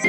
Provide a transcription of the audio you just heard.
Oh,